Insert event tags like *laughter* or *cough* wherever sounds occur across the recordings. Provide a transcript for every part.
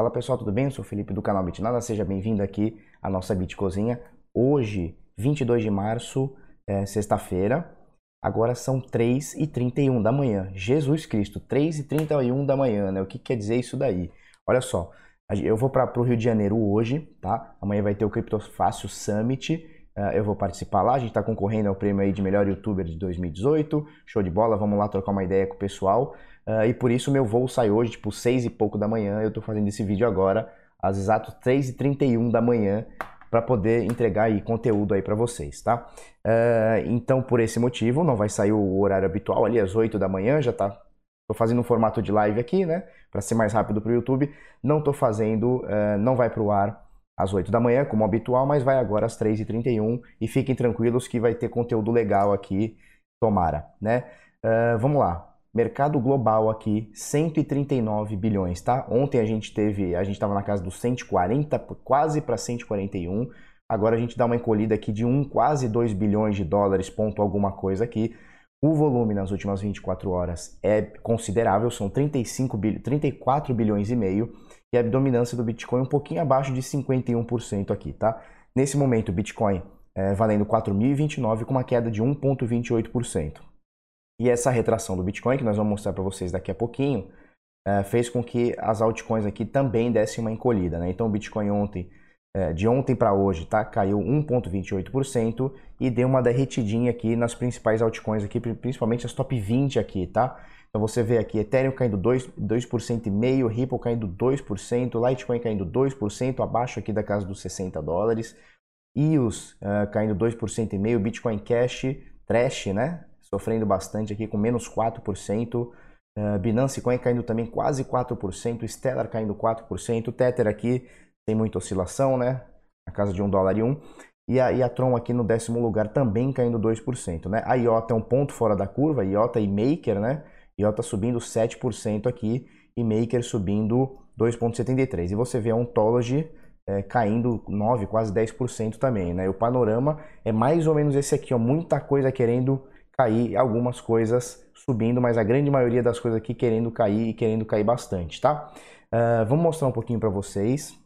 Fala pessoal, tudo bem? Eu sou o Felipe do canal Bitnada, seja bem-vindo aqui à nossa Bitcozinha. Hoje, 22 de março, é, sexta-feira, agora são 3h31 da manhã. Jesus Cristo, 3h31 da manhã, né? O que quer dizer isso daí? Olha só, eu vou para o Rio de Janeiro hoje, tá? Amanhã vai ter o Criptofácil Summit, eu vou participar lá, a gente está concorrendo ao prêmio aí de melhor youtuber de 2018, show de bola, vamos lá trocar uma ideia com o pessoal. Uh, e por isso meu voo sai hoje, tipo, 6 e pouco da manhã, eu estou fazendo esse vídeo agora, às exato 3h31 da manhã, para poder entregar aí conteúdo aí para vocês, tá? Uh, então, por esse motivo, não vai sair o horário habitual ali às 8 da manhã, já tá Tô fazendo um formato de live aqui, né? Para ser mais rápido para o YouTube. Não tô fazendo, não vai para o ar às 8 da manhã, como habitual, mas vai agora às 3h31 e fiquem tranquilos que vai ter conteúdo legal aqui, tomara, né? Uh, vamos lá. Mercado global aqui, 139 bilhões, tá? Ontem a gente teve, a gente estava na casa dos 140, quase para 141. Agora a gente dá uma encolhida aqui de um quase 2 bilhões de dólares, ponto alguma coisa aqui. O volume nas últimas 24 horas é considerável, são 35 bil 34 bilhões e meio, e a dominância do Bitcoin um pouquinho abaixo de 51% aqui, tá? Nesse momento, o Bitcoin é, valendo 4.029 com uma queda de 1,28%. E essa retração do Bitcoin, que nós vamos mostrar para vocês daqui a pouquinho, é, fez com que as altcoins aqui também dessem uma encolhida. Né? Então o Bitcoin ontem, é, de ontem para hoje, tá? caiu 1,28% e deu uma derretidinha aqui nas principais altcoins, aqui, principalmente as top 20 aqui. Tá? Então você vê aqui Ethereum caindo 2%, 2,5%, Ripple caindo 2%, Litecoin caindo 2%, abaixo aqui da casa dos 60 dólares, EOS uh, caindo 2,5%, Bitcoin Cash, Trash, né? sofrendo bastante aqui com menos 4%. Uh, Binance Coin caindo também quase 4%, Stellar caindo 4%, Tether aqui tem muita oscilação, né? Na casa de 1 dólar e 1. E a, e a Tron aqui no décimo lugar também caindo 2%, né? A IOTA é um ponto fora da curva, IOTA e Maker, né? IOTA subindo 7% aqui e Maker subindo 2,73%. E você vê a Ontology é, caindo 9, quase 10% também, né? E o panorama é mais ou menos esse aqui, ó, muita coisa querendo cair, algumas coisas subindo, mas a grande maioria das coisas aqui querendo cair e querendo cair bastante, tá? Uh, vamos mostrar um pouquinho para vocês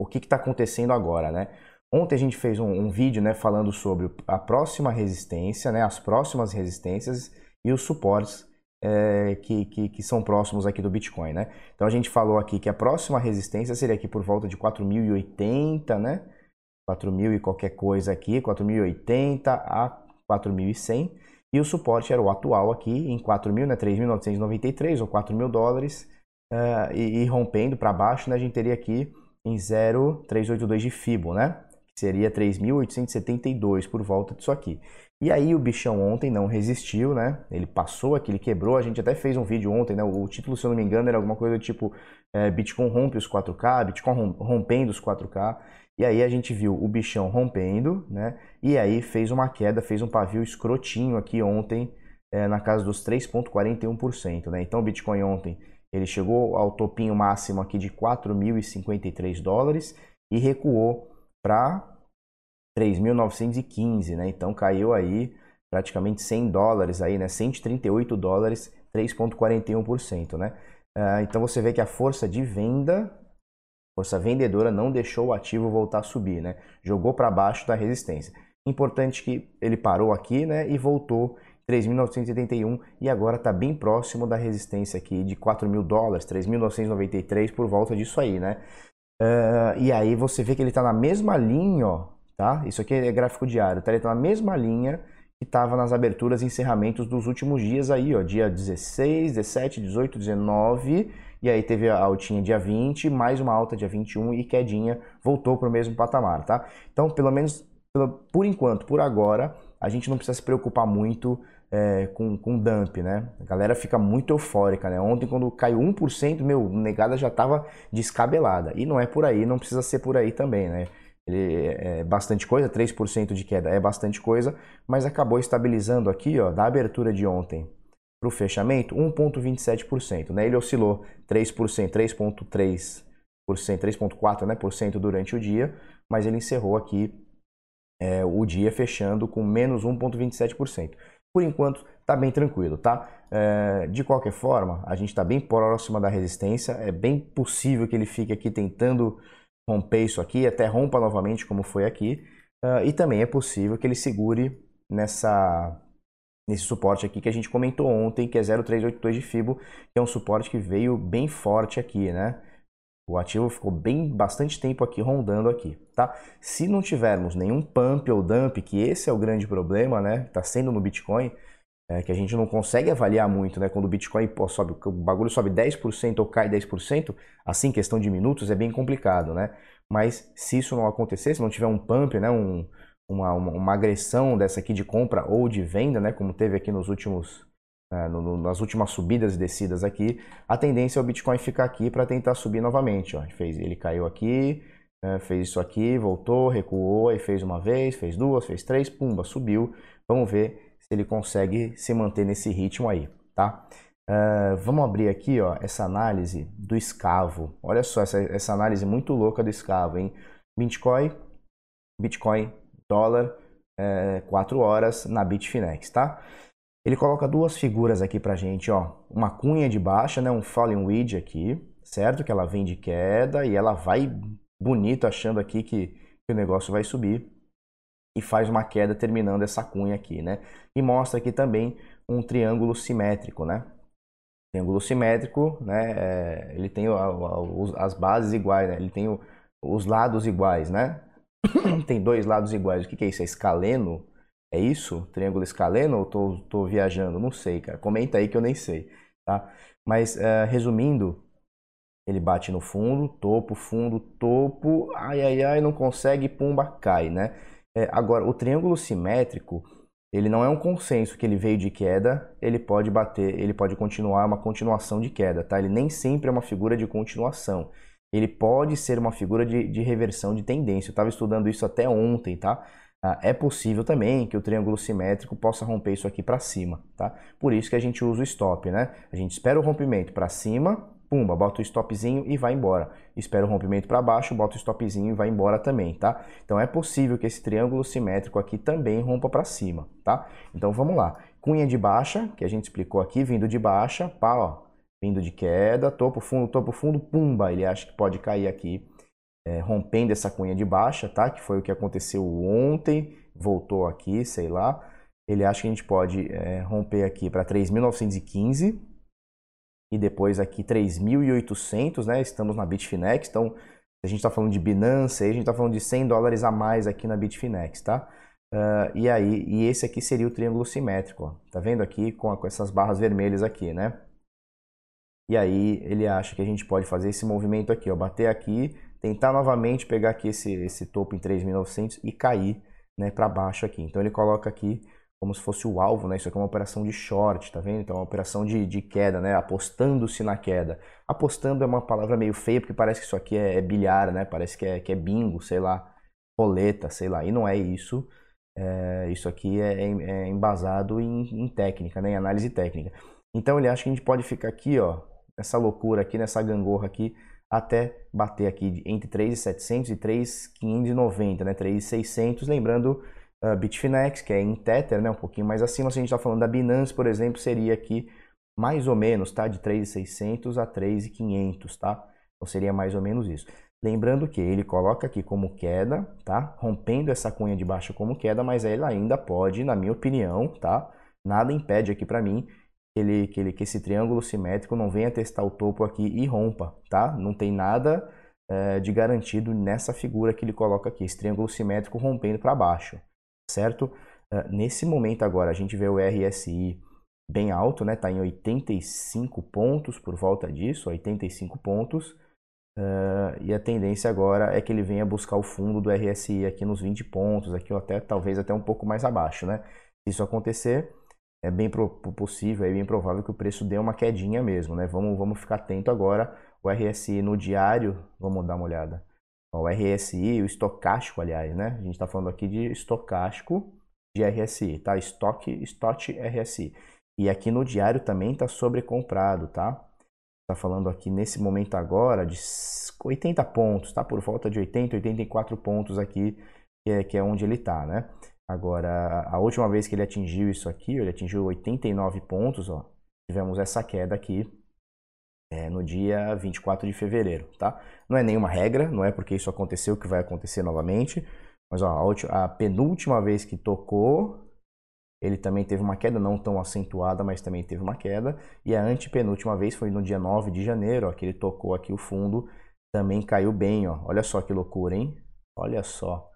o que está acontecendo agora, né? Ontem a gente fez um, um, vídeo, né, falando sobre a próxima resistência, né, as próximas resistências e os suportes é, que, que, que, são próximos aqui do Bitcoin, né? Então a gente falou aqui que a próxima resistência seria aqui por volta de 4.080, né? 4.000 e qualquer coisa aqui, 4.080 a 4.100 e o suporte era o atual aqui em 4.000, né, 3.993 ou 4.000 dólares uh, e, e, rompendo para baixo, né, a gente teria aqui em 0,382 de FIBO, né, seria 3.872 por volta disso aqui. E aí o bichão ontem não resistiu, né? Ele passou aqui, ele quebrou. A gente até fez um vídeo ontem, né? O título, se eu não me engano, era alguma coisa tipo é, Bitcoin rompe os 4K, Bitcoin rompendo os 4K. E aí a gente viu o bichão rompendo, né? E aí fez uma queda, fez um pavio escrotinho aqui ontem, é, na casa dos 3,41%, né? Então o Bitcoin ontem ele chegou ao topinho máximo aqui de 4.053 dólares e recuou para 3.915, né? Então caiu aí praticamente 100 dólares aí, né? 138 dólares, 3.41%, né? Uh, então você vê que a força de venda força vendedora não deixou o ativo voltar a subir, né? Jogou para baixo da resistência. Importante que ele parou aqui, né? E voltou 3.971 e agora está bem próximo da resistência aqui de 4 mil dólares, 3.993 por volta disso aí, né? Uh, e aí você vê que ele está na mesma linha, ó, tá? Isso aqui é gráfico diário, tá? Ele está na mesma linha que estava nas aberturas e encerramentos dos últimos dias aí, ó, dia 16, 17, 18, 19 e aí teve a altinha dia 20, mais uma alta dia 21 e quedinha voltou para o mesmo patamar, tá? Então, pelo menos por enquanto, por agora, a gente não precisa se preocupar muito é, com, com dump, né? A galera fica muito eufórica, né? Ontem, quando caiu 1%, meu, negada já estava descabelada. E não é por aí, não precisa ser por aí também, né? Ele é bastante coisa, 3% de queda é bastante coisa, mas acabou estabilizando aqui, ó, da abertura de ontem para o fechamento, 1,27%. Né? Ele oscilou 3%, 3,3%, 3,4% né, por cento durante o dia, mas ele encerrou aqui é, o dia fechando com menos 1,27%. Por enquanto está bem tranquilo, tá? É, de qualquer forma, a gente está bem próxima da resistência, é bem possível que ele fique aqui tentando romper isso aqui, até rompa novamente como foi aqui, uh, e também é possível que ele segure nessa nesse suporte aqui que a gente comentou ontem, que é 0,382 de Fibo, que é um suporte que veio bem forte aqui, né? O ativo ficou bem bastante tempo aqui rondando aqui, tá? Se não tivermos nenhum pump ou dump, que esse é o grande problema, né? Está sendo no Bitcoin, é, que a gente não consegue avaliar muito, né? Quando o Bitcoin pô, sobe, o bagulho sobe 10% ou cai 10%, assim, questão de minutos, é bem complicado, né? Mas se isso não acontecer, se não tiver um pump, né? Um, uma, uma, uma agressão dessa aqui de compra ou de venda, né? Como teve aqui nos últimos é, no, nas últimas subidas e descidas aqui, a tendência é o Bitcoin ficar aqui para tentar subir novamente. Ó. Ele, fez, ele caiu aqui, é, fez isso aqui, voltou, recuou, aí fez uma vez, fez duas, fez três, pumba, subiu. Vamos ver se ele consegue se manter nesse ritmo aí, tá? Uh, vamos abrir aqui ó, essa análise do escavo. Olha só essa, essa análise muito louca do escavo, hein? Bitcoin, Bitcoin, dólar, é, 4 horas na Bitfinex, tá? Ele coloca duas figuras aqui pra gente, ó. Uma cunha de baixa, né? Um falling wedge aqui, certo? Que ela vem de queda e ela vai bonito achando aqui que, que o negócio vai subir e faz uma queda terminando essa cunha aqui, né? E mostra aqui também um triângulo simétrico, né? Triângulo simétrico, né? É, ele tem a, a, as bases iguais, né? Ele tem o, os lados iguais, né? *coughs* tem dois lados iguais. O que, que é isso? É escaleno? É isso? Triângulo escaleno ou tô, tô viajando? Não sei, cara. Comenta aí que eu nem sei, tá? Mas, uh, resumindo, ele bate no fundo, topo, fundo, topo, ai, ai, ai, não consegue, pumba, cai, né? É, agora, o triângulo simétrico, ele não é um consenso que ele veio de queda, ele pode bater, ele pode continuar uma continuação de queda, tá? Ele nem sempre é uma figura de continuação. Ele pode ser uma figura de, de reversão de tendência. Eu estava estudando isso até ontem, tá? Ah, é possível também que o triângulo simétrico possa romper isso aqui para cima, tá? Por isso que a gente usa o stop, né? A gente espera o rompimento para cima, pumba, bota o stopzinho e vai embora. Espera o rompimento para baixo, bota o stopzinho e vai embora também, tá? Então é possível que esse triângulo simétrico aqui também rompa para cima, tá? Então vamos lá. Cunha de baixa, que a gente explicou aqui, vindo de baixa, pá, ó, vindo de queda, topo fundo, topo fundo, pumba, ele acha que pode cair aqui é, rompendo essa cunha de baixa, tá? Que foi o que aconteceu ontem, voltou aqui, sei lá. Ele acha que a gente pode é, romper aqui para 3.915 e depois aqui 3.800, né? Estamos na Bitfinex, então a gente está falando de Binance, a gente está falando de 100 dólares a mais aqui na Bitfinex, tá? Uh, e aí, e esse aqui seria o triângulo simétrico, ó. tá vendo aqui com, com essas barras vermelhas aqui, né? E aí ele acha que a gente pode fazer esse movimento aqui, ó, bater aqui, tentar novamente pegar aqui esse, esse topo em 3.900 e cair né, para baixo aqui. Então ele coloca aqui como se fosse o alvo, né? Isso aqui é uma operação de short, tá vendo? Então é uma operação de, de queda, né? Apostando-se na queda. Apostando é uma palavra meio feia, porque parece que isso aqui é, é bilhar, né? Parece que é, que é bingo, sei lá, roleta, sei lá. E não é isso. É, isso aqui é, é, é embasado em, em, técnica, né? Em análise técnica. Então ele acha que a gente pode ficar aqui, ó, nessa loucura aqui, nessa gangorra aqui, até bater aqui entre 3.700 e 3.590, né? 3.600, lembrando uh, Bitfinex, que é em Tether, né? Um pouquinho mais acima, se a gente está falando da Binance, por exemplo, seria aqui mais ou menos, tá? De 3.600 a 3.500, tá? Então seria mais ou menos isso. Lembrando que ele coloca aqui como queda, tá? Rompendo essa cunha de baixo como queda, mas ele ainda pode, na minha opinião, tá? Nada impede aqui para mim ele, que, ele, que esse triângulo simétrico não venha testar o topo aqui e rompa, tá? Não tem nada é, de garantido nessa figura que ele coloca aqui, esse triângulo simétrico rompendo para baixo, certo? É, nesse momento agora, a gente vê o RSI bem alto, né? Tá em 85 pontos por volta disso, 85 pontos. Uh, e a tendência agora é que ele venha buscar o fundo do RSI aqui nos 20 pontos, aqui ou até talvez até um pouco mais abaixo, né? Se isso acontecer, é bem possível, é bem provável que o preço dê uma quedinha mesmo, né? Vamos, vamos ficar atento agora. O RSI no diário, vamos dar uma olhada. O RSI, o estocástico, aliás, né? A gente está falando aqui de estocástico de RSI, tá? Estoque, Stock RSI. E aqui no diário também está sobrecomprado, tá? Está falando aqui nesse momento agora de 80 pontos, tá? Por volta de 80, 84 pontos aqui, que é, que é onde ele está, né? Agora, a última vez que ele atingiu isso aqui, ele atingiu 89 pontos, ó, tivemos essa queda aqui é, no dia 24 de fevereiro, tá? Não é nenhuma regra, não é porque isso aconteceu que vai acontecer novamente, mas ó, a, a penúltima vez que tocou, ele também teve uma queda, não tão acentuada, mas também teve uma queda, e a antepenúltima vez foi no dia 9 de janeiro, ó, que ele tocou aqui o fundo, também caiu bem, ó. Olha só que loucura, hein? Olha só.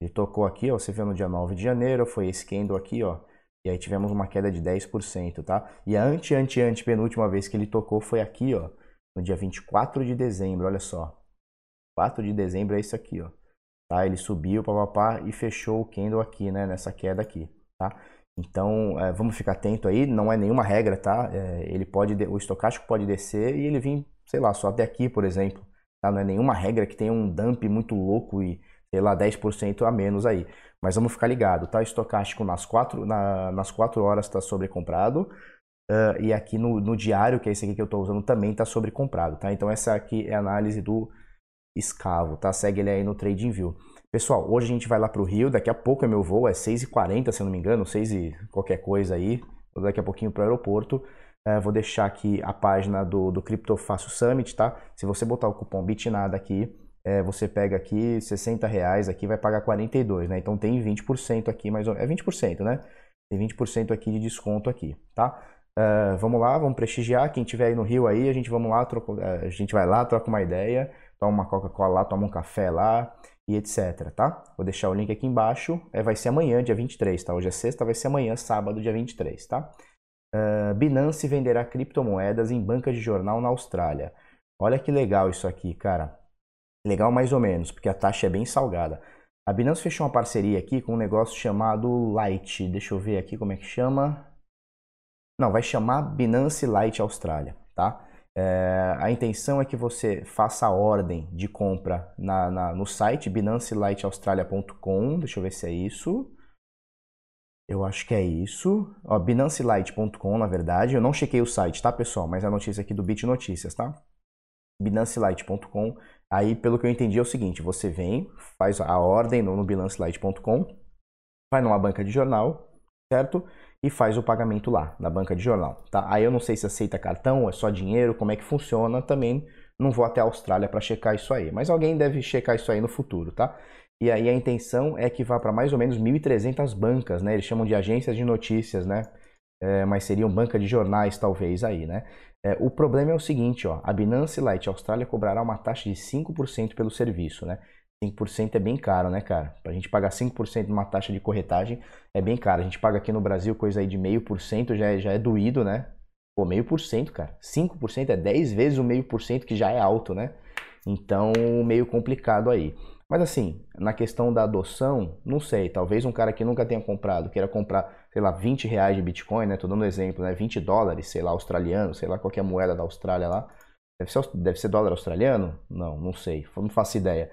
Ele tocou aqui, ó, você viu no dia 9 de janeiro, foi esse candle aqui, ó. E aí tivemos uma queda de 10%, tá? E a ante, ante, ante penúltima vez que ele tocou foi aqui, ó, no dia 24 de dezembro, olha só. 4 de dezembro é isso aqui, ó. Tá? Ele subiu, papapá, e fechou o candle aqui, né, nessa queda aqui, tá? Então, é, vamos ficar atento aí, não é nenhuma regra, tá? É, ele pode, o estocástico pode descer e ele vir, sei lá, só até aqui, por exemplo, tá? Não é nenhuma regra que tenha um dump muito louco e sei lá, 10% a menos aí. Mas vamos ficar ligado, tá? Estocástico nas 4, na, nas 4 horas está sobrecomprado. Uh, e aqui no, no, diário, que é esse aqui que eu estou usando, também está sobrecomprado, tá? Então essa aqui é a análise do escavo, tá? Segue ele aí no TradingView. Pessoal, hoje a gente vai lá para o Rio, daqui a pouco é meu voo, é 6h40, se eu não me engano, 6 e qualquer coisa aí, daqui a pouquinho para o aeroporto. Uh, vou deixar aqui a página do, do Criptofácil Summit, tá? Se você botar o cupom BITNADA aqui, é, você pega aqui 60 reais, aqui vai pagar 42, né? Então tem 20% aqui, mais ou... é 20%, né? Tem 20% aqui de desconto aqui, tá? Uh, vamos lá, vamos prestigiar. Quem tiver aí no Rio aí, a gente vamos lá, troca, uh, a gente vai lá, troca uma ideia, toma uma Coca-Cola lá, toma um café lá e etc, tá? Vou deixar o link aqui embaixo. É, vai ser amanhã, dia 23, tá? Hoje é sexta, vai ser amanhã, sábado, dia 23, tá? Uh, Binance venderá criptomoedas em banca de jornal na Austrália. Olha que legal isso aqui, cara. Legal mais ou menos, porque a taxa é bem salgada. A Binance fechou uma parceria aqui com um negócio chamado Light. Deixa eu ver aqui como é que chama. Não, vai chamar Binance Light Austrália, tá? É, a intenção é que você faça a ordem de compra na, na, no site binancelightaustralia.com. Deixa eu ver se é isso. Eu acho que é isso. Ó, BinanceLight.com, na verdade. Eu não chequei o site, tá, pessoal? Mas é a notícia aqui do Bit Notícias, tá? BinanceLight.com. Aí, pelo que eu entendi, é o seguinte: você vem, faz a ordem no, no bilancelight.com, vai numa banca de jornal, certo? E faz o pagamento lá, na banca de jornal, tá? Aí eu não sei se aceita cartão, é só dinheiro, como é que funciona, também não vou até a Austrália para checar isso aí. Mas alguém deve checar isso aí no futuro, tá? E aí a intenção é que vá para mais ou menos 1.300 bancas, né? Eles chamam de agências de notícias, né? É, mas seriam banca de jornais, talvez, aí, né? É, o problema é o seguinte, ó, a Binance Lite Austrália cobrará uma taxa de 5% pelo serviço, né? 5% é bem caro, né, cara? Pra gente pagar 5% numa taxa de corretagem é bem caro. A gente paga aqui no Brasil coisa aí de meio por cento, já é, já é doído, né? Pô, meio por cento, cara. 5% é 10 vezes o meio por cento que já é alto, né? Então, meio complicado aí. Mas assim, na questão da adoção, não sei, talvez um cara que nunca tenha comprado, queira comprar, sei lá, 20 reais de Bitcoin, né? Tô dando um exemplo, né? 20 dólares, sei lá, australiano, sei lá, qualquer moeda da Austrália lá. Deve ser, deve ser dólar australiano? Não, não sei, não faço ideia.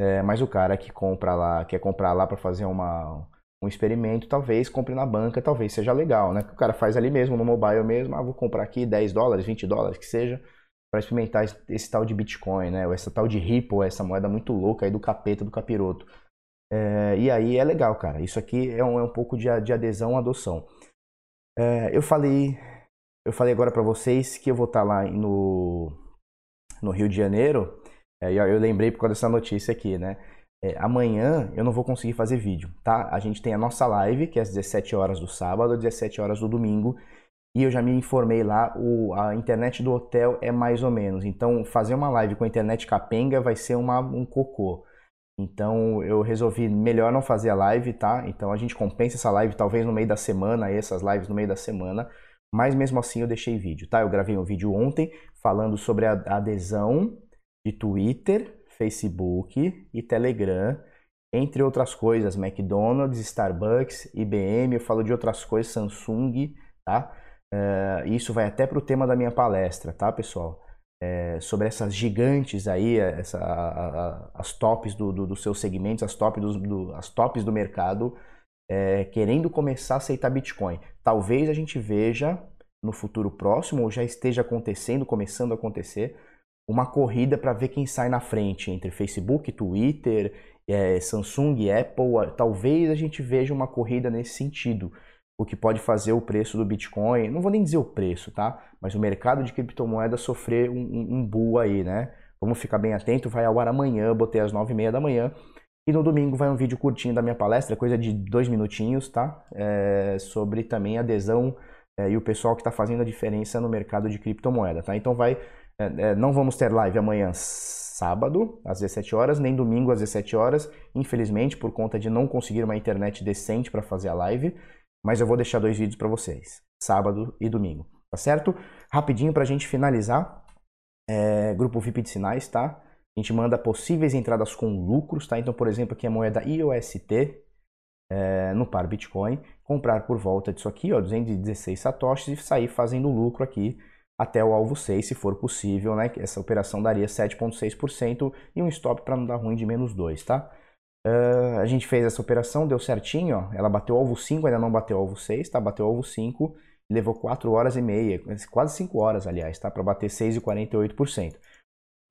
É, mas o cara que compra lá, quer comprar lá para fazer uma, um experimento, talvez compre na banca, talvez seja legal, né? O cara faz ali mesmo, no mobile mesmo, ah, vou comprar aqui 10 dólares, 20 dólares, que seja para experimentar esse tal de Bitcoin, né? Ou essa tal de Ripple, essa moeda muito louca aí do capeta, do capiroto. É, e aí é legal, cara. Isso aqui é um, é um pouco de, de adesão, adoção. É, eu falei, eu falei agora para vocês que eu vou estar tá lá no, no Rio de Janeiro. É, eu lembrei por causa dessa notícia aqui, né? É, amanhã eu não vou conseguir fazer vídeo, tá? A gente tem a nossa live, que é às 17 horas do sábado, às 17 horas do domingo e eu já me informei lá, o, a internet do hotel é mais ou menos. Então, fazer uma live com a internet capenga vai ser uma, um cocô. Então, eu resolvi melhor não fazer a live, tá? Então, a gente compensa essa live talvez no meio da semana, essas lives no meio da semana. Mas mesmo assim, eu deixei vídeo, tá? Eu gravei um vídeo ontem falando sobre a adesão de Twitter, Facebook e Telegram, entre outras coisas, McDonald's, Starbucks, IBM, eu falo de outras coisas, Samsung, tá? Uh, isso vai até para o tema da minha palestra, tá, pessoal? É, sobre essas gigantes aí, essa, a, a, as tops do, do, dos seus segmentos, as, top do, as tops do mercado, é, querendo começar a aceitar Bitcoin. Talvez a gente veja no futuro próximo, ou já esteja acontecendo, começando a acontecer, uma corrida para ver quem sai na frente entre Facebook, Twitter é, Samsung, Apple, talvez a gente veja uma corrida nesse sentido, o que pode fazer o preço do Bitcoin, não vou nem dizer o preço, tá? Mas o mercado de criptomoedas sofrer um, um, um bull aí, né? Vamos ficar bem atento, vai ao ar amanhã, botei às nove e meia da manhã. E no domingo vai um vídeo curtinho da minha palestra, coisa de dois minutinhos, tá? É, sobre também adesão é, e o pessoal que está fazendo a diferença no mercado de criptomoeda, tá? Então vai, é, é não vamos ter live amanhã sábado às 17 horas, nem domingo às 17 horas, infelizmente por conta de não conseguir uma internet decente para fazer a live, mas eu vou deixar dois vídeos para vocês, sábado e domingo, tá certo? Rapidinho para a gente finalizar, é, grupo VIP de sinais, tá? A gente manda possíveis entradas com lucros, tá? Então, por exemplo, aqui a moeda IOST é, no par Bitcoin, comprar por volta disso aqui, ó, 216 satoshis e sair fazendo lucro aqui até o alvo 6, se for possível, né? Essa operação daria 7,6% e um stop para não dar ruim de menos 2, tá? Uh, a gente fez essa operação, deu certinho, ó. Ela bateu alvo 5, ainda não bateu alvo 6, tá? Bateu alvo 5 levou 4 horas e meia, quase 5 horas, aliás, tá? Para bater 6,48%.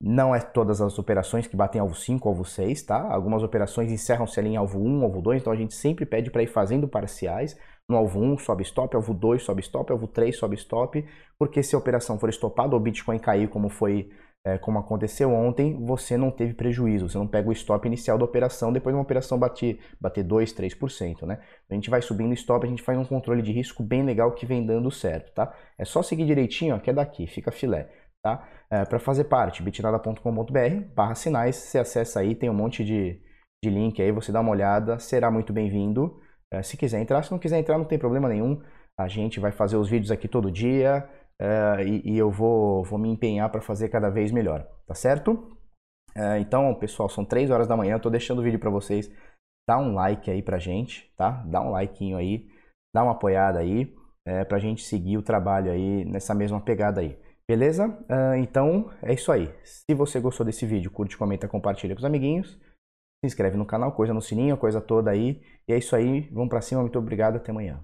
Não é todas as operações que batem alvo 5, alvo 6, tá? Algumas operações encerram-se ali em alvo 1, alvo 2, então a gente sempre pede para ir fazendo parciais. No alvo 1, sobe stop, alvo 2, sobe stop, alvo 3, sobe stop, porque se a operação for estopada ou o Bitcoin cair como foi é, como aconteceu ontem, você não teve prejuízo, você não pega o stop inicial da operação, depois de uma operação bater, bater 2, 3%, né? A gente vai subindo o stop, a gente faz um controle de risco bem legal que vem dando certo, tá? É só seguir direitinho, ó, que é daqui, fica filé tá? É, para fazer parte, bitnada.com.br barra sinais, você acessa aí, tem um monte de, de link aí, você dá uma olhada, será muito bem-vindo. É, se quiser entrar, se não quiser entrar, não tem problema nenhum. A gente vai fazer os vídeos aqui todo dia é, e, e, eu vou, vou me empenhar para fazer cada vez melhor, tá certo? É, então, pessoal, são 3 horas da manhã, eu tô deixando o vídeo para vocês. Dá um like aí pra gente, tá? Dá um likeinho aí, dá uma apoiada aí, é, pra gente seguir o trabalho aí nessa mesma pegada aí. Beleza? Uh, então é isso aí. Se você gostou desse vídeo, curte, comenta, compartilha com os amiguinhos. Se inscreve no canal, coisa no sininho, coisa toda aí. E é isso aí. Vamos pra cima. Muito obrigado. Até amanhã.